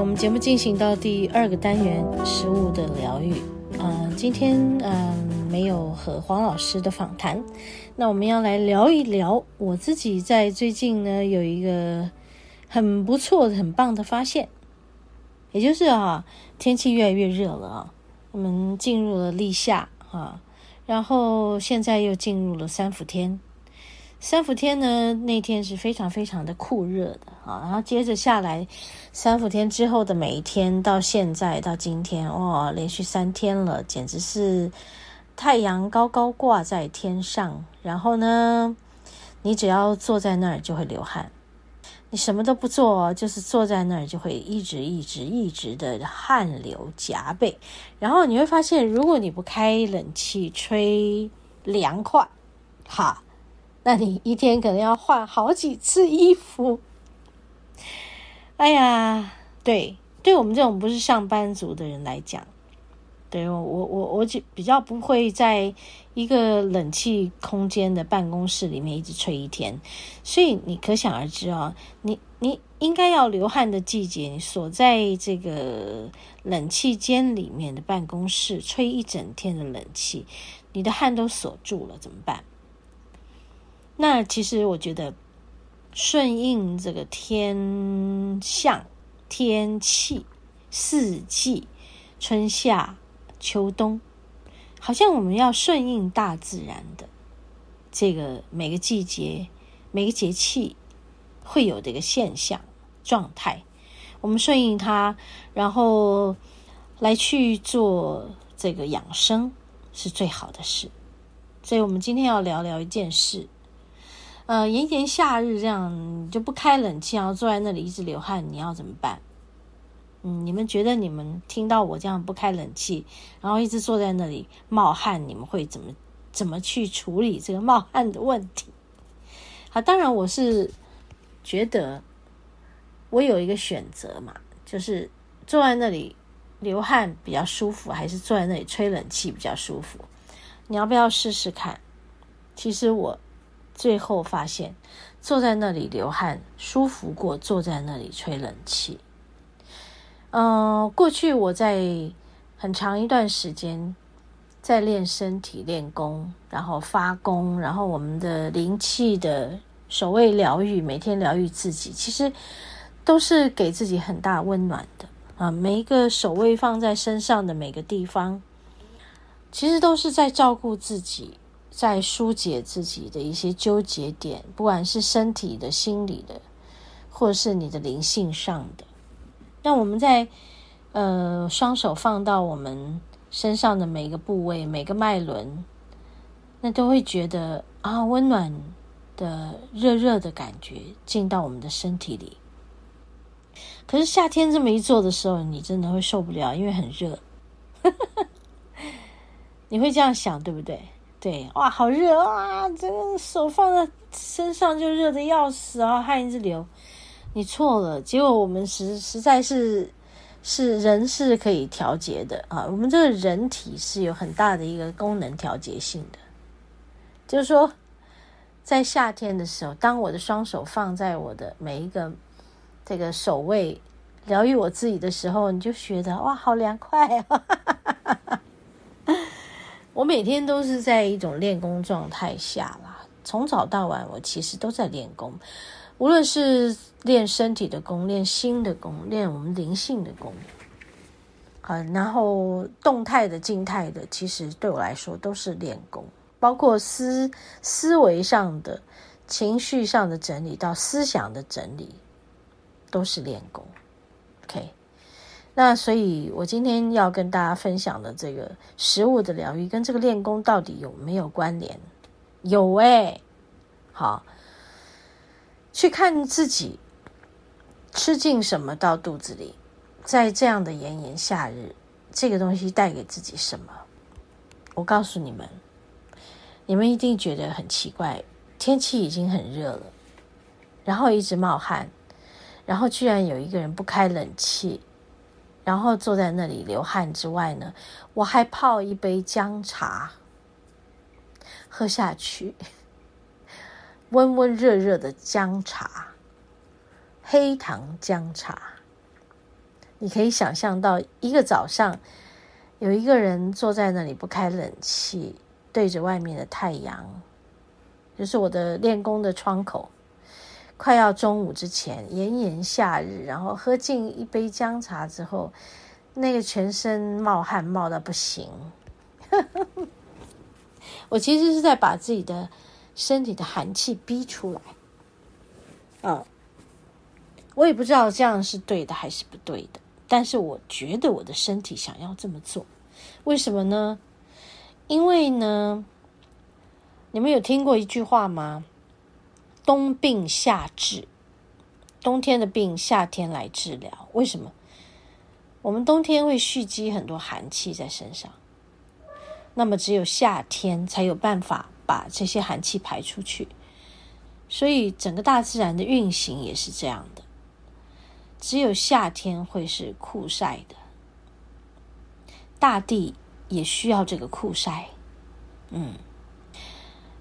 我们节目进行到第二个单元——食物的疗愈。嗯、今天嗯、没有和黄老师的访谈。那我们要来聊一聊我自己在最近呢有一个很不错的、很棒的发现，也就是啊，天气越来越热了啊，我们进入了立夏啊，然后现在又进入了三伏天。三伏天呢，那天是非常非常的酷热的啊，然后接着下来，三伏天之后的每一天到现在到今天，哇，连续三天了，简直是。太阳高高挂在天上，然后呢，你只要坐在那儿就会流汗，你什么都不做，就是坐在那儿就会一直一直一直的汗流浃背。然后你会发现，如果你不开冷气吹凉快，哈，那你一天可能要换好几次衣服。哎呀，对，对我们这种不是上班族的人来讲。对我我我我就比较不会在一个冷气空间的办公室里面一直吹一天，所以你可想而知啊，你你应该要流汗的季节，你锁在这个冷气间里面的办公室吹一整天的冷气，你的汗都锁住了，怎么办？那其实我觉得顺应这个天象、天气、四季、春夏。秋冬，好像我们要顺应大自然的这个每个季节、每个节气会有这个现象状态，我们顺应它，然后来去做这个养生是最好的事。所以，我们今天要聊聊一件事。呃，炎炎夏日这样，你就不开冷气，然后坐在那里一直流汗，你要怎么办？嗯，你们觉得你们听到我这样不开冷气，然后一直坐在那里冒汗，你们会怎么怎么去处理这个冒汗的问题？好，当然我是觉得我有一个选择嘛，就是坐在那里流汗比较舒服，还是坐在那里吹冷气比较舒服？你要不要试试看？其实我最后发现，坐在那里流汗舒服过坐在那里吹冷气。嗯、过去我在很长一段时间在练身体、练功，然后发功，然后我们的灵气的守卫疗愈，每天疗愈自己，其实都是给自己很大温暖的啊。每一个守卫放在身上的每个地方，其实都是在照顾自己，在疏解自己的一些纠结点，不管是身体的、心理的，或者是你的灵性上的。那我们在呃双手放到我们身上的每个部位、每个脉轮，那都会觉得啊温暖的热热的感觉进到我们的身体里。可是夏天这么一做的时候，你真的会受不了，因为很热。你会这样想，对不对？对，哇，好热啊！这个手放在身上就热得要死啊，汗一直流。你错了，结果我们实实在是是人是可以调节的啊，我们这个人体是有很大的一个功能调节性的，就是说，在夏天的时候，当我的双手放在我的每一个这个手位疗愈我自己的时候，你就觉得哇，好凉快啊！我每天都是在一种练功状态下啦，从早到晚，我其实都在练功。无论是练身体的功，练心的功，练我们灵性的功，啊，然后动态的、静态的，其实对我来说都是练功，包括思思维上的、情绪上的整理到思想的整理，都是练功。OK，那所以我今天要跟大家分享的这个食物的疗愈，跟这个练功到底有没有关联？有哎，好，去看自己吃进什么到肚子里，在这样的炎炎夏日，这个东西带给自己什么？我告诉你们，你们一定觉得很奇怪，天气已经很热了，然后一直冒汗，然后居然有一个人不开冷气，然后坐在那里流汗之外呢，我还泡一杯姜茶。喝下去，温温热热的姜茶，黑糖姜茶。你可以想象到一个早上，有一个人坐在那里不开冷气，对着外面的太阳，就是我的练功的窗口。快要中午之前，炎炎夏日，然后喝进一杯姜茶之后，那个全身冒汗冒到不行。我其实是在把自己的身体的寒气逼出来，嗯，我也不知道这样是对的还是不对的，但是我觉得我的身体想要这么做，为什么呢？因为呢，你们有听过一句话吗？冬病夏治，冬天的病，夏天来治疗。为什么？我们冬天会蓄积很多寒气在身上。那么只有夏天才有办法把这些寒气排出去，所以整个大自然的运行也是这样的。只有夏天会是酷晒的，大地也需要这个酷晒。嗯，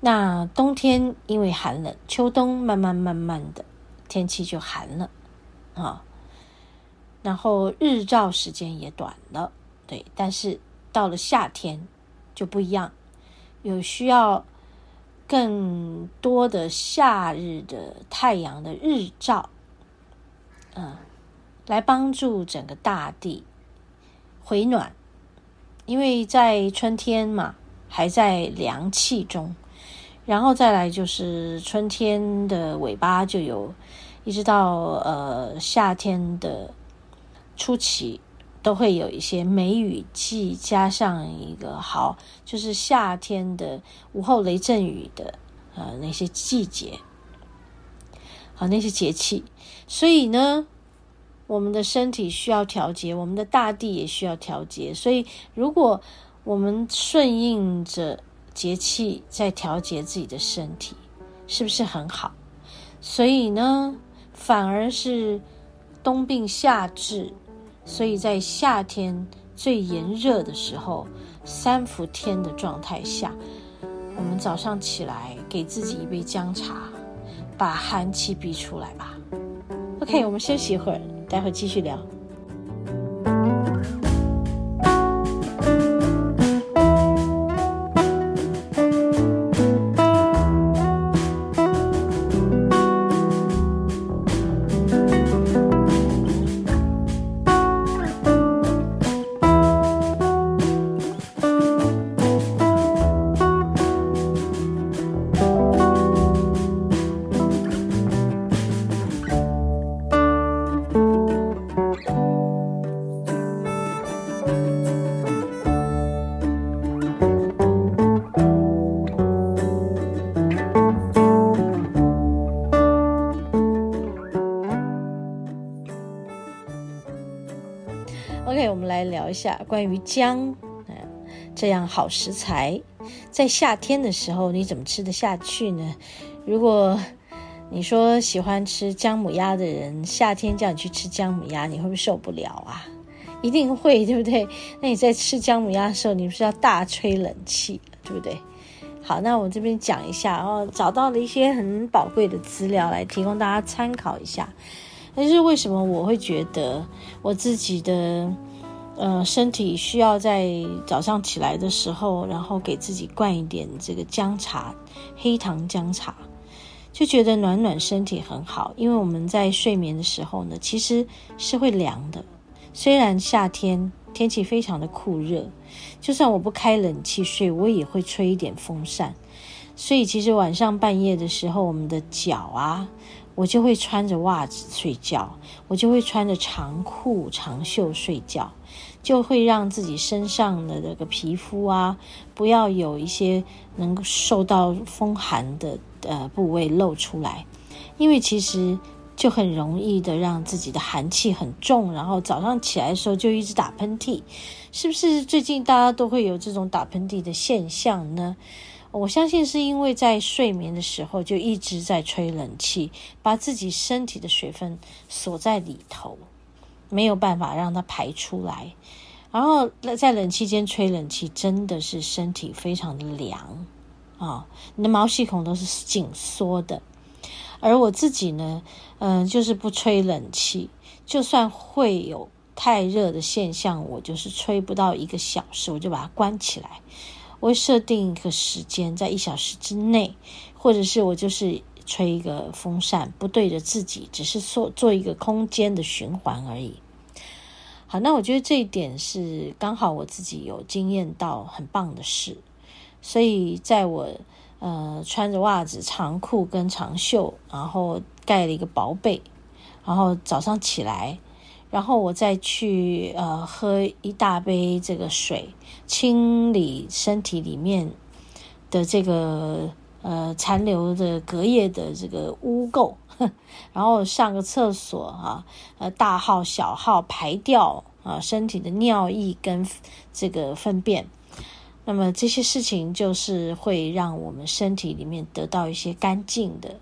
那冬天因为寒冷，秋冬慢慢慢慢的天气就寒了啊，然后日照时间也短了，对，但是到了夏天。就不一样，有需要更多的夏日的太阳的日照，嗯，来帮助整个大地回暖。因为在春天嘛，还在凉气中，然后再来就是春天的尾巴就有，一直到呃夏天的初期。都会有一些梅雨季，加上一个好，就是夏天的午后雷阵雨的呃那些季节，好那些节气，所以呢，我们的身体需要调节，我们的大地也需要调节，所以如果我们顺应着节气在调节自己的身体，是不是很好？所以呢，反而是冬病夏治。所以在夏天最炎热的时候，三伏天的状态下，我们早上起来给自己一杯姜茶，把寒气逼出来吧。OK，我们休息一会儿，待会儿继续聊。一下关于姜，这样好食材，在夏天的时候你怎么吃得下去呢？如果你说喜欢吃姜母鸭的人，夏天叫你去吃姜母鸭，你会不会受不了啊？一定会，对不对？那你在吃姜母鸭的时候，你不是要大吹冷气，对不对？好，那我这边讲一下哦，找到了一些很宝贵的资料来提供大家参考一下。但是为什么我会觉得我自己的？呃，身体需要在早上起来的时候，然后给自己灌一点这个姜茶，黑糖姜茶，就觉得暖暖身体很好。因为我们在睡眠的时候呢，其实是会凉的。虽然夏天天气非常的酷热，就算我不开冷气睡，我也会吹一点风扇。所以其实晚上半夜的时候，我们的脚啊，我就会穿着袜子睡觉，我就会穿着长裤长袖睡觉。就会让自己身上的这个皮肤啊，不要有一些能够受到风寒的呃部位露出来，因为其实就很容易的让自己的寒气很重，然后早上起来的时候就一直打喷嚏，是不是？最近大家都会有这种打喷嚏的现象呢？我相信是因为在睡眠的时候就一直在吹冷气，把自己身体的水分锁在里头。没有办法让它排出来，然后在冷气间吹冷气，真的是身体非常的凉啊、哦！你的毛细孔都是紧缩的。而我自己呢，嗯、就是不吹冷气，就算会有太热的现象，我就是吹不到一个小时，我就把它关起来。我会设定一个时间，在一小时之内，或者是我就是。吹一个风扇，不对着自己，只是做做一个空间的循环而已。好，那我觉得这一点是刚好我自己有经验到很棒的事，所以在我呃穿着袜子、长裤跟长袖，然后盖了一个薄被，然后早上起来，然后我再去呃喝一大杯这个水，清理身体里面的这个。呃，残留的隔夜的这个污垢，然后上个厕所啊，呃，大号小号排掉啊，身体的尿液跟这个粪便，那么这些事情就是会让我们身体里面得到一些干净的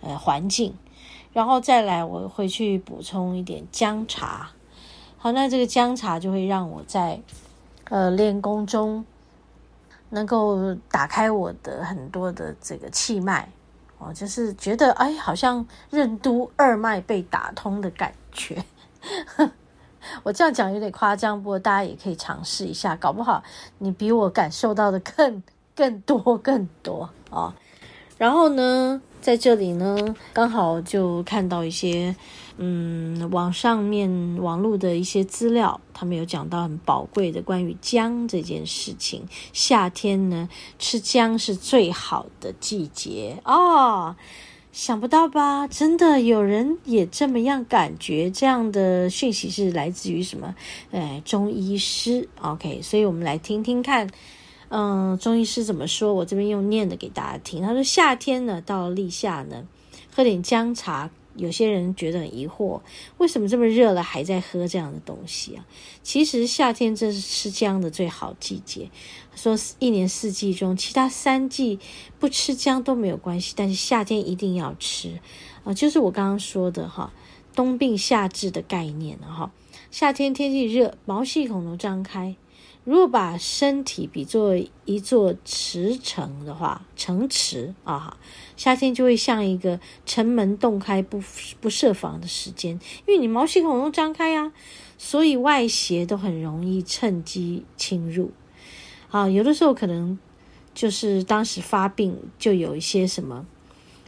呃环境，然后再来我会去补充一点姜茶，好，那这个姜茶就会让我在呃练功中。能够打开我的很多的这个气脉，哦就是觉得哎，好像任督二脉被打通的感觉。我这样讲有点夸张，不过大家也可以尝试一下，搞不好你比我感受到的更更多更多啊。然后呢，在这里呢，刚好就看到一些。嗯，网上面网络的一些资料，他们有讲到很宝贵的关于姜这件事情。夏天呢，吃姜是最好的季节哦。想不到吧？真的有人也这么样感觉。这样的讯息是来自于什么？哎，中医师。OK，所以我们来听听看，嗯，中医师怎么说？我这边用念的给大家听。他说，夏天呢，到立夏呢，喝点姜茶。有些人觉得很疑惑，为什么这么热了还在喝这样的东西啊？其实夏天这是吃姜的最好季节。说一年四季中，其他三季不吃姜都没有关系，但是夏天一定要吃啊！就是我刚刚说的哈，冬病夏治的概念哈。夏天天气热，毛细孔都张开。如果把身体比作一座池城的话，城池啊，夏天就会像一个城门洞开不不设防的时间，因为你毛细孔都张开啊，所以外邪都很容易趁机侵入。啊，有的时候可能就是当时发病就有一些什么，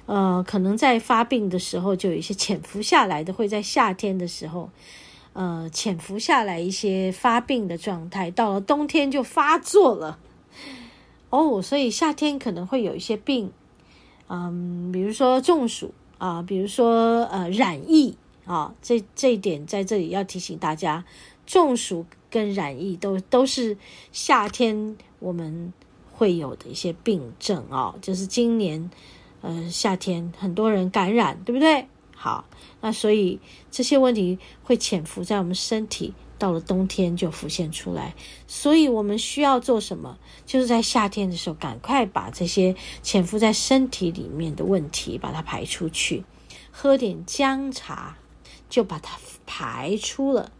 呃，可能在发病的时候就有一些潜伏下来的，会在夏天的时候。呃，潜伏下来一些发病的状态，到了冬天就发作了。哦，所以夏天可能会有一些病，嗯，比如说中暑啊，比如说呃染疫啊，这这一点在这里要提醒大家，中暑跟染疫都都是夏天我们会有的一些病症啊，就是今年呃夏天很多人感染，对不对？好，那所以这些问题会潜伏在我们身体，到了冬天就浮现出来。所以我们需要做什么？就是在夏天的时候，赶快把这些潜伏在身体里面的问题把它排出去，喝点姜茶，就把它排出了，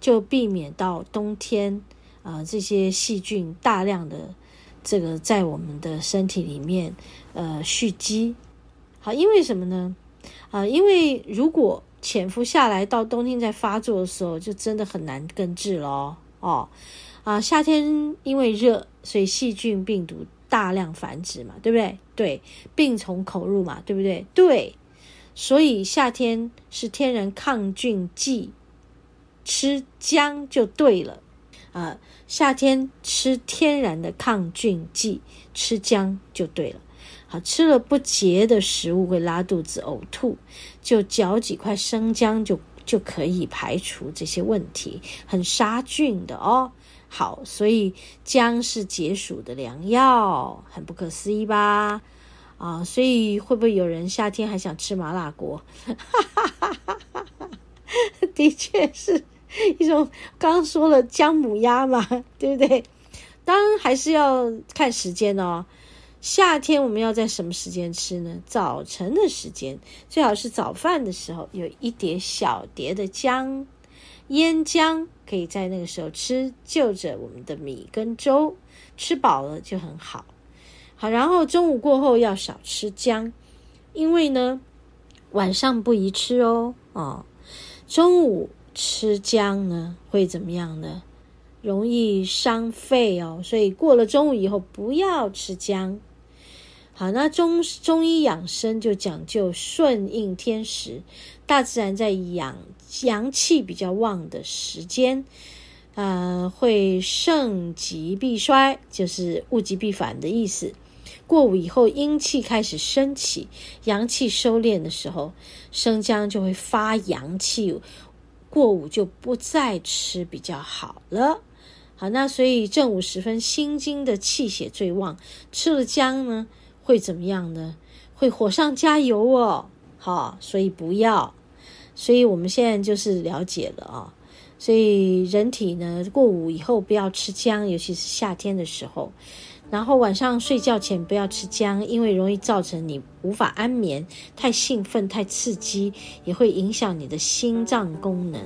就避免到冬天啊、呃、这些细菌大量的这个在我们的身体里面呃蓄积。好，因为什么呢？啊，因为如果潜伏下来到冬天再发作的时候，就真的很难根治咯。哦，啊，夏天因为热，所以细菌病毒大量繁殖嘛，对不对？对，病从口入嘛，对不对？对，所以夏天是天然抗菌剂，吃姜就对了。啊，夏天吃天然的抗菌剂，吃姜就对了。吃了不洁的食物会拉肚子、呕吐，就嚼几块生姜就就可以排除这些问题，很杀菌的哦。好，所以姜是解暑的良药，很不可思议吧？啊，所以会不会有人夏天还想吃麻辣锅？的确是一种，刚刚说了姜母鸭嘛，对不对？当然还是要看时间哦。夏天我们要在什么时间吃呢？早晨的时间，最好是早饭的时候，有一碟小碟的姜。腌姜可以在那个时候吃，就着我们的米跟粥，吃饱了就很好。好，然后中午过后要少吃姜，因为呢，晚上不宜吃哦。哦，中午吃姜呢会怎么样呢？容易伤肺哦，所以过了中午以后不要吃姜。好，那中中医养生就讲究顺应天时，大自然在养阳气比较旺的时间，呃，会盛极必衰，就是物极必反的意思。过午以后，阴气开始升起，阳气收敛的时候，生姜就会发阳气，过午就不再吃比较好了。好，那所以正午时分，心经的气血最旺，吃了姜呢，会怎么样呢？会火上加油哦，好，所以不要。所以我们现在就是了解了啊，所以人体呢，过午以后不要吃姜，尤其是夏天的时候。然后晚上睡觉前不要吃姜，因为容易造成你无法安眠，太兴奋、太刺激，也会影响你的心脏功能。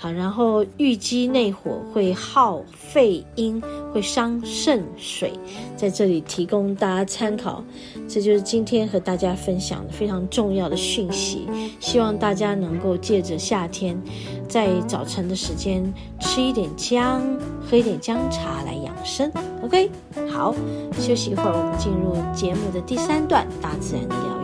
好，然后郁积内火会耗肺阴，会伤肾水，在这里提供大家参考。这就是今天和大家分享的非常重要的讯息。希望大家能够借着夏天，在早晨的时间吃一点姜，喝一点姜茶来养生。OK，好，休息一会儿，我们进入节目的第三段——大自然的疗。